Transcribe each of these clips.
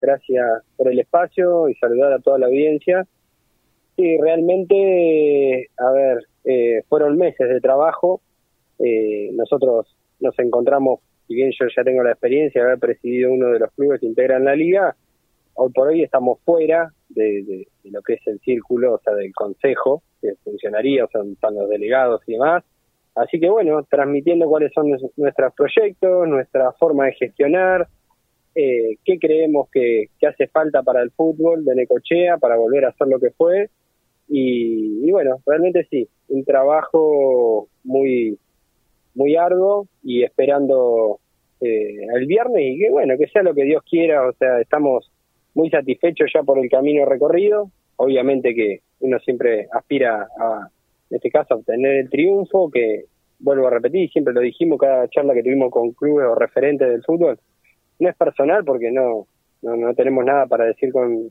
Gracias por el espacio y saludar a toda la audiencia. Sí, realmente, a ver, eh, fueron meses de trabajo. Eh, nosotros nos encontramos, si bien yo ya tengo la experiencia de haber presidido uno de los clubes que integran la liga, hoy por hoy estamos fuera de, lo que es el círculo, o sea, del consejo, que funcionaría, o sea, están los delegados y demás. Así que bueno, transmitiendo cuáles son nuestros proyectos, nuestra forma de gestionar, eh, qué creemos que, hace falta para el fútbol de Necochea, para volver a hacer lo que fue. Y, bueno, realmente sí, un trabajo muy, muy arduo y esperando eh, el viernes y que bueno, que sea lo que Dios quiera, o sea, estamos muy satisfechos ya por el camino recorrido. Obviamente que uno siempre aspira a, en este caso, obtener el triunfo, que vuelvo a repetir, siempre lo dijimos cada charla que tuvimos con clubes o referentes del fútbol, no es personal porque no, no, tenemos nada para decir con,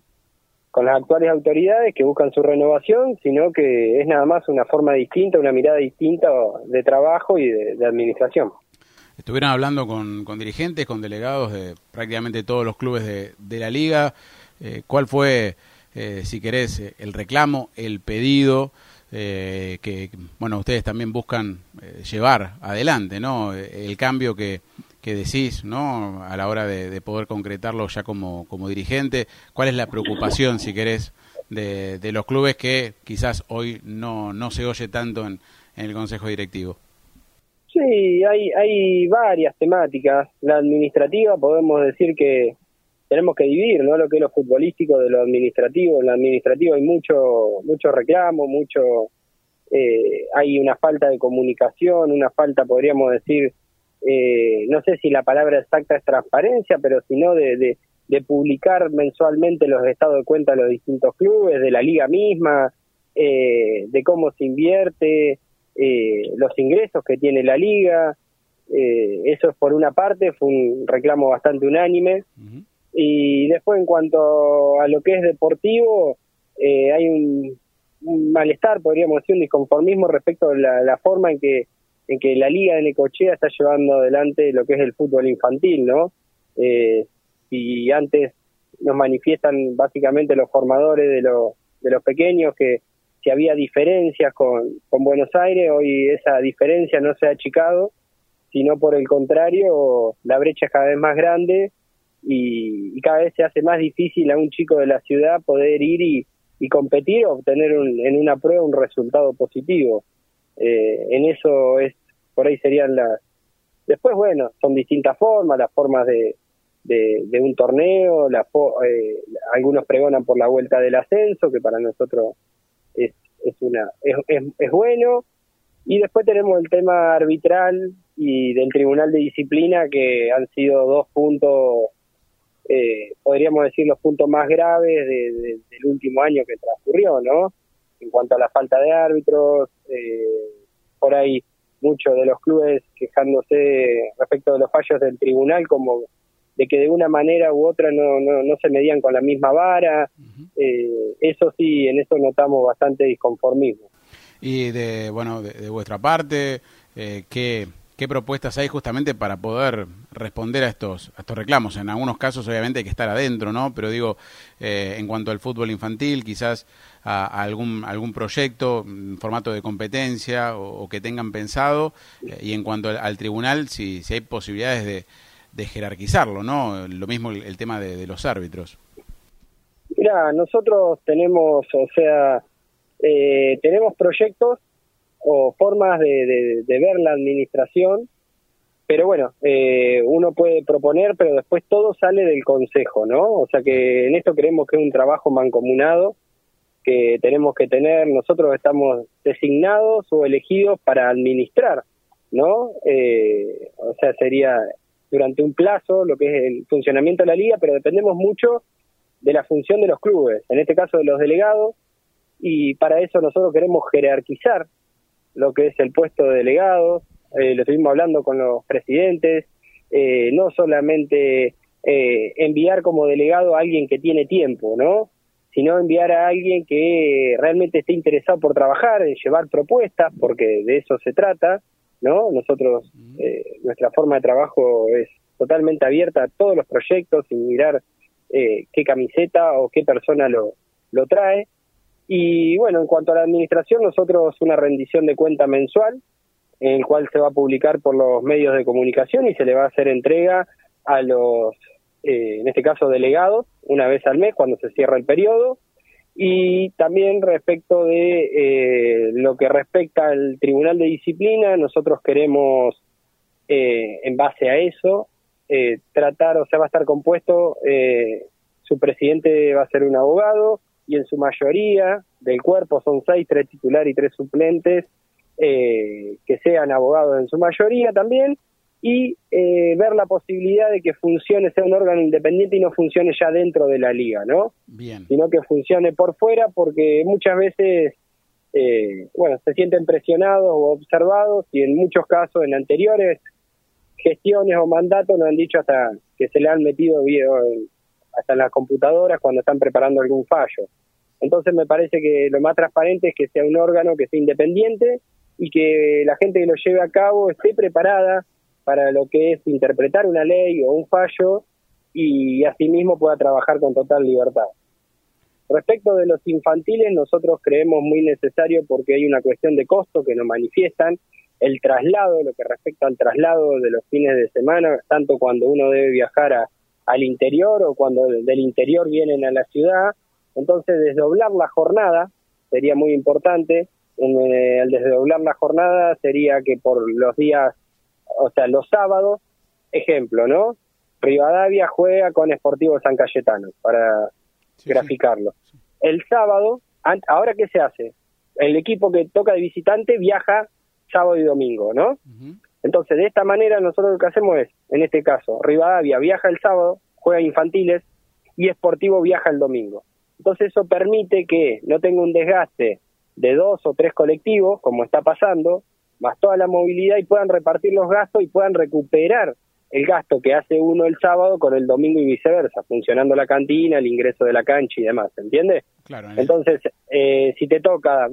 con las actuales autoridades que buscan su renovación, sino que es nada más una forma distinta, una mirada distinta de trabajo y de, administración. Estuvieron hablando con, con, dirigentes, con delegados de prácticamente todos los clubes de, de la liga. Eh, ¿Cuál fue, eh, si querés, el reclamo, el pedido? eh, que, bueno, ustedes también buscan eh, llevar adelante, ¿no? El cambio que, que decís, ¿no? A la hora de, poder concretarlo ya como, como dirigente. ¿Cuál es la preocupación, si querés, de, de los clubes que quizás hoy no, no se oye tanto en, en el Consejo Directivo? Sí, hay, hay varias temáticas. La administrativa, podemos decir que tenemos que dividir ¿no? lo que es lo futbolístico de lo administrativo. En lo administrativo hay mucho, mucho reclamo, mucho, eh, hay una falta de comunicación, una falta, podríamos decir, eh, no sé si la palabra exacta es transparencia, pero sino de, de, de publicar mensualmente los estados de cuenta de los distintos clubes, de la liga misma, eh, de cómo se invierte, eh, los ingresos que tiene la liga. Eh, eso es por una parte, fue un reclamo bastante unánime. Y después en cuanto a lo que es deportivo, eh, hay un, malestar, podríamos decir, un disconformismo respecto a la, forma en que en que la Liga de Necochea está llevando adelante lo que es el fútbol infantil, ¿no? Eh, y antes nos manifiestan básicamente los formadores de, los de los pequeños que si había diferencias con, con Buenos Aires, hoy esa diferencia no se ha achicado, sino por el contrario, la brecha es cada vez más grande y, cada vez se hace más difícil a un chico de la ciudad poder ir y, y competir o obtener en una prueba un resultado positivo. Eh, en eso es, por ahí serían las... Después, bueno, son distintas formas, las formas de, de, un torneo, la, eh, algunos pregonan por la vuelta del ascenso, que para nosotros es, es, una, es, bueno, y después tenemos el tema arbitral y del Tribunal de Disciplina, que han sido dos puntos eh, podríamos decir, los puntos más graves del último año que transcurrió, ¿no? En cuanto a la falta de árbitros, eh, por ahí muchos de los clubes quejándose respecto de los fallos del tribunal, como de que de una manera u otra no, no, no se medían con la misma vara. eh, eso sí, en eso notamos bastante disconformismo. Y de, bueno, de, vuestra parte, eh, ¿qué, qué propuestas hay justamente para poder responder a estos, a estos reclamos. En algunos casos, obviamente, hay que estar adentro, ¿no? Pero digo, eh, en cuanto al fútbol infantil, quizás a, algún, algún proyecto, en formato de competencia o, que tengan pensado, eh, y en cuanto al, tribunal, si, si hay posibilidades de, de jerarquizarlo, ¿no? Lo mismo el, tema de, los árbitros. Mira, nosotros tenemos, o sea, eh, tenemos proyectos o formas de, de, ver la administración, pero bueno, eh, uno puede proponer, pero después todo sale del consejo, ¿no? O sea que en esto creemos que es un trabajo mancomunado que tenemos que tener, nosotros estamos designados o elegidos para administrar, ¿no? Eh, o sea, sería durante un plazo lo que es el funcionamiento de la liga, pero dependemos mucho de la función de los clubes, en este caso de los delegados, y para eso nosotros queremos jerarquizar lo que es el puesto de delegado, eh, lo estuvimos hablando con los presidentes, eh, no solamente eh, enviar como delegado a alguien que tiene tiempo, ¿no? sino enviar a alguien que realmente esté interesado por trabajar, en llevar propuestas, porque de eso se trata, ¿no? Nosotros, nuestra forma de trabajo es totalmente abierta a todos los proyectos, sin mirar eh, qué camiseta o qué persona lo, lo trae. Y bueno, en cuanto a la administración, nosotros una rendición de cuenta mensual, en el cual se va a publicar por los medios de comunicación y se le va a hacer entrega a los, eh, en este caso, delegados, una vez al mes cuando se cierra el periodo. Y también respecto de eh, lo que respecta al Tribunal de Disciplina, nosotros queremos, eh, en base a eso, eh, tratar, o sea, va a estar compuesto, eh, su presidente va a ser un abogado y en su mayoría del cuerpo son seis, tres titulares y tres suplentes, eh, que sean abogados en su mayoría también, y eh, ver la posibilidad de que funcione, sea un órgano independiente y no funcione ya dentro de la liga, ¿no? Bien. Sino que funcione por fuera porque muchas veces, eh, bueno, se sienten presionados o observados y en muchos casos, en anteriores gestiones o mandatos, nos han dicho hasta que se le han metido video hasta en las computadoras cuando están preparando algún fallo. Entonces me parece que lo más transparente es que sea un órgano que sea independiente y que la gente que lo lleve a cabo esté preparada para lo que es interpretar una ley o un fallo y asimismo pueda trabajar con total libertad. Respecto de los infantiles, nosotros creemos muy necesario porque hay una cuestión de costo que nos manifiestan, el traslado, lo que respecta al traslado de los fines de semana, tanto cuando uno debe viajar a- al interior o cuando del interior vienen a la ciudad. Entonces, desdoblar la jornada sería muy importante. Eh, al desdoblar la jornada sería que por los días, o sea, los sábados, ejemplo, ¿no? Rivadavia juega con Sportivo San Cayetano, para Sí, sí. graficarlo. El sábado, ahora qué se hace? El equipo que toca de visitante viaja sábado y domingo, ¿no? Entonces, de esta manera nosotros lo que hacemos es, en este caso, Rivadavia viaja el sábado, juega infantiles y Sportivo viaja el domingo. Entonces eso permite que no tenga un desgaste de dos o tres colectivos, como está pasando, más toda la movilidad y puedan repartir los gastos y puedan recuperar el gasto que hace uno el sábado con el domingo y viceversa, funcionando la cantina, el ingreso de la cancha y demás, ¿entiendes? Claro, Entonces, eh, si te toca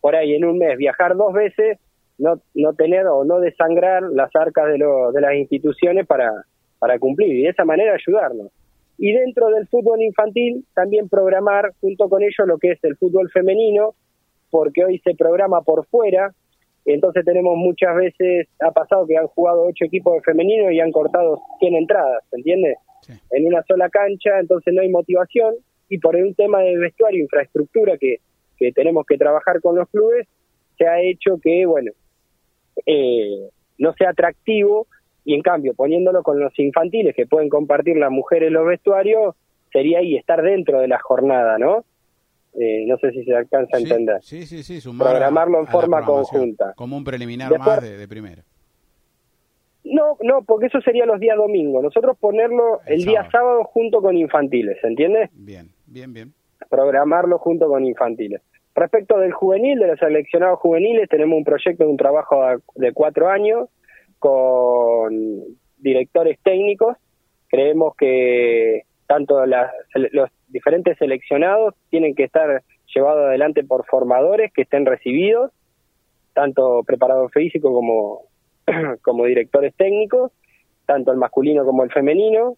por ahí en un mes viajar dos veces, no, no tener o no desangrar las arcas de, lo- de las instituciones para, para cumplir y de esa manera ayudarnos. Y dentro del fútbol infantil, también programar junto con ellos lo que es el fútbol femenino, porque hoy se programa por fuera, entonces tenemos muchas veces, ha pasado que han jugado ocho equipos de femenino y han cortado 100 entradas, ¿entiendes? Sí. En una sola cancha, entonces no hay motivación y por un tema de vestuario, infraestructura que, que tenemos que trabajar con los clubes, se ha hecho que, bueno, eh, no sea atractivo y en cambio poniéndolo con los infantiles que pueden compartir las mujeres los vestuarios, sería ahí estar dentro de la jornada, ¿no? Eh, no sé si se alcanza a entender. Sí, sí, sí, sumar Programarlo en a forma conjunta. Como un preliminar Después- más de, de primera. No, no, porque eso sería los días domingos. Nosotros ponerlo El el, día sábado. sábado junto con infantiles, ¿entiendes? Bien, bien, bien. Programarlo junto con infantiles. Respecto del juvenil, de los seleccionados juveniles, tenemos un proyecto de un trabajo de cuatro años con directores técnicos. Creemos que tanto las- los diferentes seleccionados tienen que estar llevados adelante por formadores que estén recibidos, tanto preparador físico como, como directores técnicos, tanto el masculino como el femenino.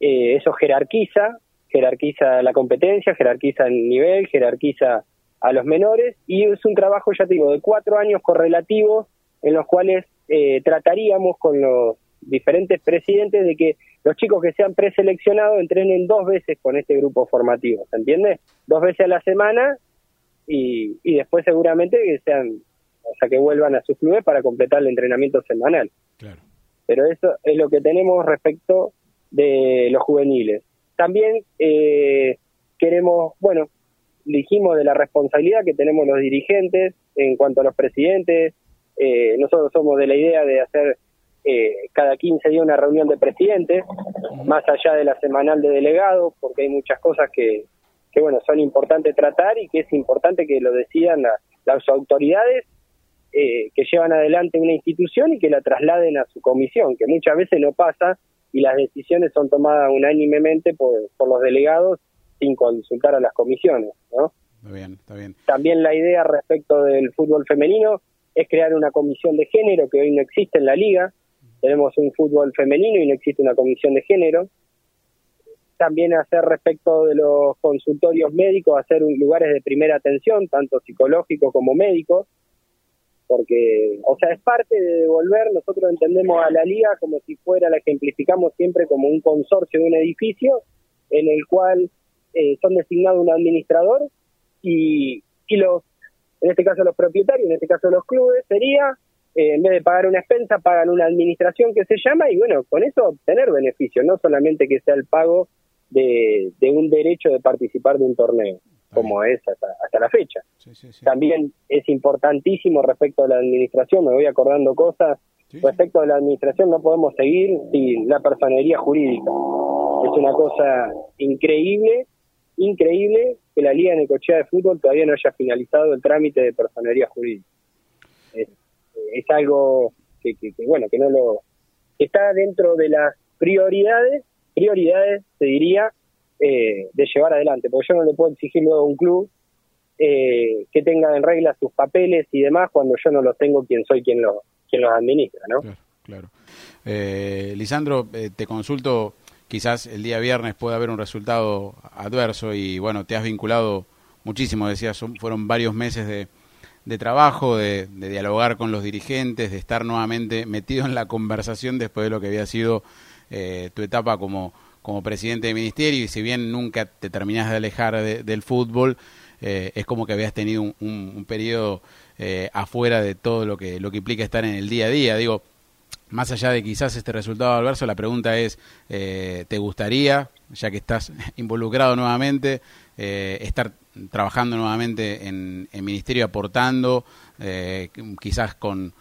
Eh, eso jerarquiza, jerarquiza la competencia, jerarquiza el nivel, jerarquiza a los menores y es un trabajo, ya te digo, de cuatro años correlativos en los cuales eh, trataríamos con los diferentes presidentes de que los chicos que sean preseleccionados entrenen dos veces con este grupo formativo, ¿se entiende? Dos veces a la semana y, y después seguramente que sean, o sea, que vuelvan a sus clubes para completar el entrenamiento semanal Claro. pero eso es lo que tenemos respecto de los juveniles. También eh, queremos, bueno, dijimos de la responsabilidad que tenemos los dirigentes en cuanto a los presidentes. Eh, nosotros somos de la idea de hacer eh, cada 15 días una reunión de presidentes, más allá de la semanal de delegados, porque hay muchas cosas que, que bueno, son importantes tratar y que es importante que lo decidan la- las autoridades eh, que llevan adelante una institución y que la trasladen a su comisión, que muchas veces no pasa y las decisiones son tomadas unánimemente por, por los delegados sin consultar a las comisiones, ¿no? Está bien, está bien. También la idea respecto del fútbol femenino es crear una comisión de género que hoy no existe en la liga. Tenemos un fútbol femenino y no existe una comisión de género. también hacer respecto de los consultorios médicos, hacer lugares de primera atención, tanto psicológico como médico, porque, o sea, es parte de devolver, nosotros entendemos a la liga como si fuera, la ejemplificamos siempre como un consorcio de un edificio en el cual eh, son designados un administrador y, y los, en este caso los propietarios, en este caso los clubes, sería eh, en vez de pagar una expensa, pagan una administración que se llama y bueno, con eso obtener beneficios, no solamente que sea el pago de, un derecho de participar de un torneo, como es hasta, la fecha. También es importantísimo respecto a la administración, me voy acordando cosas, respecto a la administración no podemos seguir sin la personería jurídica. Es una cosa increíble, increíble que la Liga Necochea de Fútbol todavía no haya finalizado el trámite de personería jurídica es algo que, bueno, que no lo está dentro de las prioridades, prioridades, te diría, eh, de llevar adelante, porque yo no le puedo exigir luego a un club eh, que tenga en regla sus papeles y demás cuando yo no los tengo quien soy quien, lo, quien los administra, ¿no? Claro, claro. Eh, Lisandro, te consulto, quizás el día viernes puede haber un resultado adverso y bueno, te has vinculado muchísimo, decías, fueron varios meses de de trabajo, de, dialogar con los dirigentes, de estar nuevamente metido en la conversación después de lo que había sido eh, tu etapa como, como presidente de ministerio y si bien nunca te terminás de alejar del fútbol, eh, es como que habías tenido un, un, periodo eh, afuera de todo lo que, lo que implica estar en el día a día. Digo, más allá de quizás este resultado adverso, la pregunta es, ¿te gustaría, ya que estás involucrado nuevamente, estar trabajando nuevamente en, el ministerio, aportando, eh, quizás con,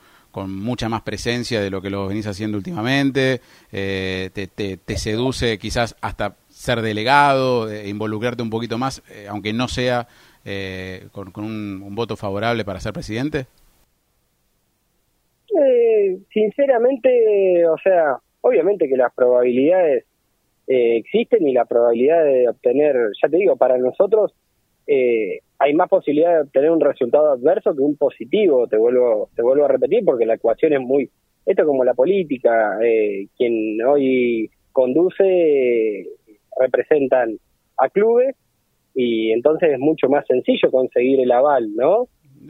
mucha más presencia de lo que lo venís haciendo últimamente, eh, te, te, seduce quizás hasta ser delegado, eh, involucrarte un poquito más, aunque no sea con, con un, voto favorable para ser presidente? Sinceramente, o sea, obviamente que las probabilidades existen y la probabilidad de obtener, ya te digo, para nosotros eh, hay más posibilidad de obtener un resultado adverso que un positivo, te vuelvo, te vuelvo a repetir, porque la ecuación es muy, esto como la política, eh, quien hoy conduce representan a clubes y entonces es mucho más sencillo conseguir el aval, ¿no?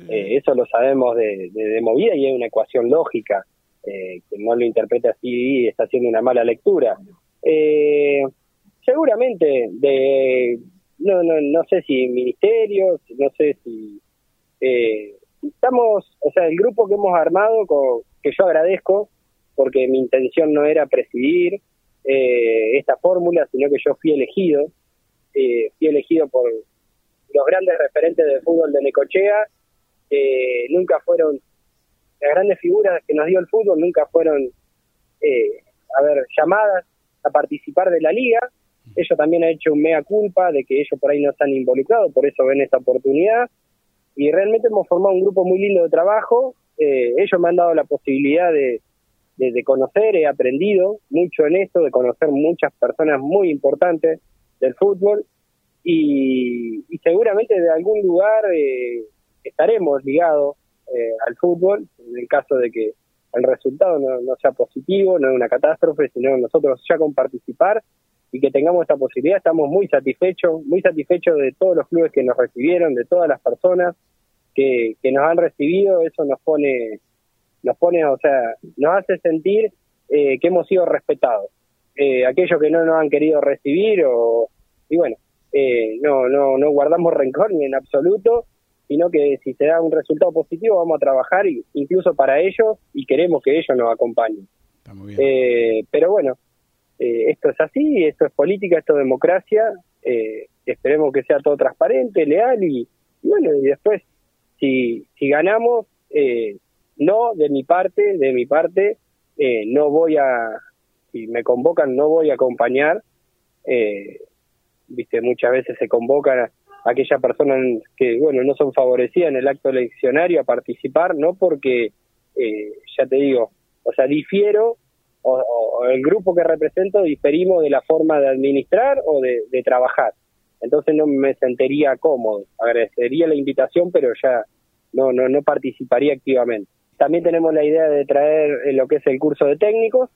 Eh, eso lo sabemos de, de, movida y es una ecuación lógica. Eh, que no lo interprete así está haciendo una mala lectura. Eh, seguramente de no, no, no sé si ministerios, no sé si... Eh, estamos, o sea, el grupo que hemos armado, que yo agradezco, porque mi intención no era presidir eh, esta fórmula, sino que yo fui elegido, eh, fui elegido por los grandes referentes del fútbol de Necochea, nunca fueron las grandes figuras que nos dio el fútbol, nunca fueron, eh, a ver, llamadas a participar de la liga, ellos también han hecho un mea culpa de que ellos por ahí no están involucrados, por eso ven esta oportunidad. Y realmente hemos formado un grupo muy lindo de trabajo. Eh, ellos me han dado la posibilidad de, de, conocer, he aprendido mucho en esto, de conocer muchas personas muy importantes del fútbol. Y, seguramente de algún lugar eh, estaremos ligados eh, al fútbol, en el caso de que el resultado no, no sea positivo, no es una catástrofe, sino nosotros ya con participar y que tengamos esta posibilidad. Estamos muy satisfechos, muy satisfechos de todos los clubes que nos recibieron, de todas las personas que, que nos han recibido. Eso nos pone, nos pone, o sea, nos hace sentir eh, que hemos sido respetados. Eh, aquellos que no nos han querido recibir o y bueno, eh, no, no, no guardamos rencor ni en absoluto, sino que si se da un resultado positivo vamos a trabajar incluso para ellos y queremos que ellos nos acompañen. Eh, pero bueno, eh, esto es así, esto es política, esto es democracia, eh, esperemos que sea todo transparente, leal y, bueno, y después si, si ganamos, eh, no de mi parte, de mi parte, no voy a, si me convocan, no voy a acompañar, viste, muchas veces se convocan aquellas personas que, bueno, no son favorecidas en el acto eleccionario a participar, no porque, ya te digo, o sea, difiero o, el grupo que represento diferimos de la forma de administrar o de, trabajar. Entonces no me sentiría cómodo. Agradecería la invitación, pero ya no, no, no participaría activamente. También tenemos la idea de traer eh, lo que es el curso de técnicos,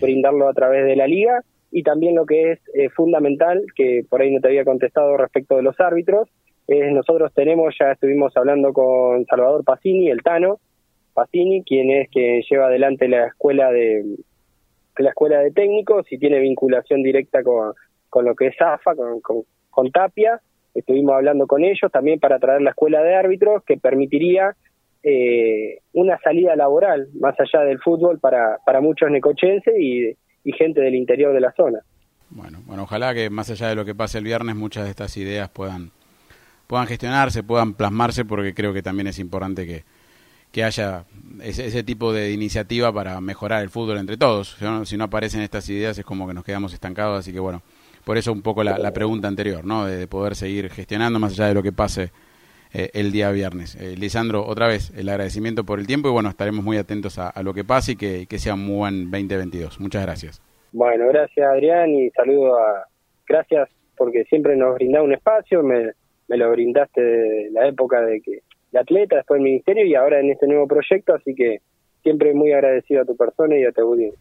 brindarlo a través de la liga, y también lo que es eh, fundamental, que por ahí no te había contestado respecto de los árbitros, es nosotros tenemos, ya estuvimos hablando con Salvador Pacini, el Tano Pacini, quien es que lleva adelante la escuela de la escuela de técnicos y tiene vinculación directa con, con lo que es AFA, con, con, Tapia. Estuvimos hablando con ellos también para traer la escuela de árbitros que permitiría eh, una salida laboral más allá del fútbol para, para muchos necochenses y, y gente del interior de la zona. Bueno, bueno, ojalá que más allá de lo que pase el viernes, muchas de estas ideas puedan, puedan gestionarse, puedan plasmarse, porque creo que también es importante que, que haya ese, ese, tipo de iniciativa para mejorar el fútbol entre todos. Si no, aparecen estas ideas es como que nos quedamos estancados, así que bueno, por eso un poco la, pregunta anterior, ¿no? De, poder seguir gestionando más allá de lo que pase eh, el día viernes. Eh, Lisandro, otra vez el agradecimiento por el tiempo y bueno, estaremos muy atentos a, lo que pase y que, que sea un buen 2022. Muchas gracias. Bueno, gracias Adrián y saludo a... Gracias porque siempre nos brinda un espacio, me, me lo brindaste de la época de que de atleta, después el ministerio y ahora en este nuevo proyecto, así que siempre muy agradecido a tu persona y a tu audiencia.